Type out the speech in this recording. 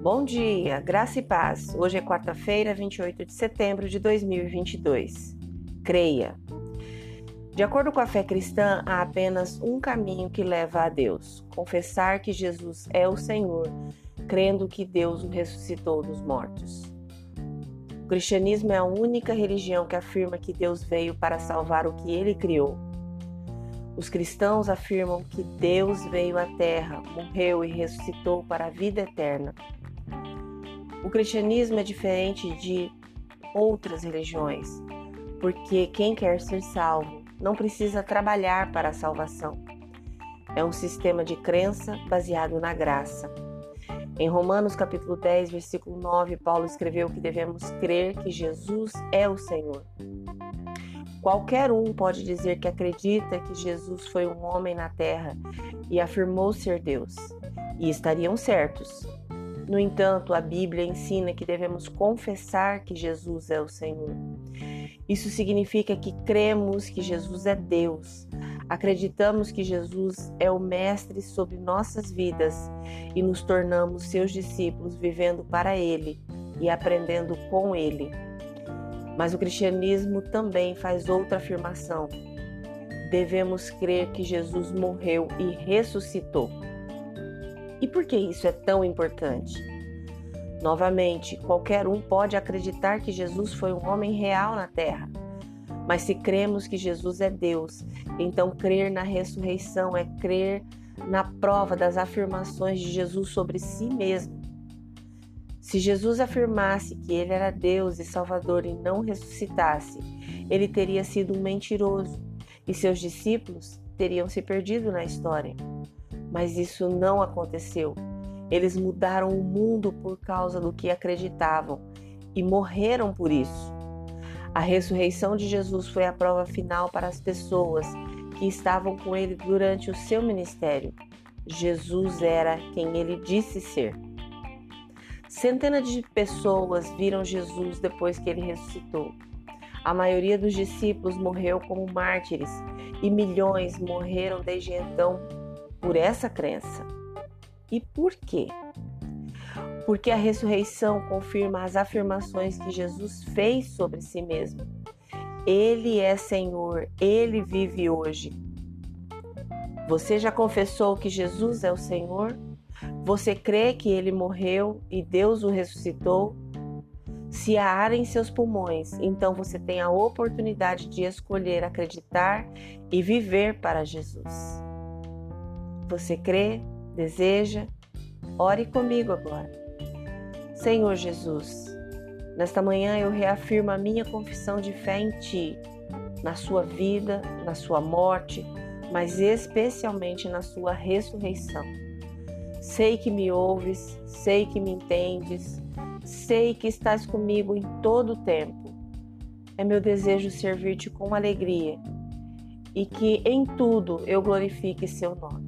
Bom dia, graça e paz. Hoje é quarta-feira, 28 de setembro de 2022. Creia. De acordo com a fé cristã, há apenas um caminho que leva a Deus: confessar que Jesus é o Senhor, crendo que Deus o ressuscitou dos mortos. O cristianismo é a única religião que afirma que Deus veio para salvar o que ele criou. Os cristãos afirmam que Deus veio à Terra, morreu e ressuscitou para a vida eterna. O cristianismo é diferente de outras religiões, porque quem quer ser salvo não precisa trabalhar para a salvação. É um sistema de crença baseado na graça. Em Romanos capítulo 10, versículo 9, Paulo escreveu que devemos crer que Jesus é o Senhor. Qualquer um pode dizer que acredita que Jesus foi um homem na terra e afirmou ser Deus, e estariam certos, no entanto, a Bíblia ensina que devemos confessar que Jesus é o Senhor. Isso significa que cremos que Jesus é Deus, acreditamos que Jesus é o Mestre sobre nossas vidas e nos tornamos seus discípulos vivendo para Ele e aprendendo com Ele. Mas o cristianismo também faz outra afirmação. Devemos crer que Jesus morreu e ressuscitou. E por que isso é tão importante? Novamente, qualquer um pode acreditar que Jesus foi um homem real na terra. Mas se cremos que Jesus é Deus, então crer na ressurreição é crer na prova das afirmações de Jesus sobre si mesmo. Se Jesus afirmasse que ele era Deus e Salvador e não ressuscitasse, ele teria sido um mentiroso e seus discípulos teriam se perdido na história. Mas isso não aconteceu. Eles mudaram o mundo por causa do que acreditavam e morreram por isso. A ressurreição de Jesus foi a prova final para as pessoas que estavam com ele durante o seu ministério. Jesus era quem ele disse ser. Centenas de pessoas viram Jesus depois que ele ressuscitou. A maioria dos discípulos morreu como mártires e milhões morreram desde então por essa crença. E por quê? Porque a ressurreição confirma as afirmações que Jesus fez sobre si mesmo. Ele é Senhor, ele vive hoje. Você já confessou que Jesus é o Senhor? Você crê que ele morreu e Deus o ressuscitou? Se há ar em seus pulmões, então você tem a oportunidade de escolher acreditar e viver para Jesus. Você crê? Deseja? Ore comigo agora. Senhor Jesus, nesta manhã eu reafirmo a minha confissão de fé em Ti, na Sua vida, na Sua morte, mas especialmente na Sua ressurreição. Sei que me ouves, sei que me entendes, sei que estás comigo em todo o tempo. É meu desejo servir-te com alegria e que em tudo eu glorifique Seu nome.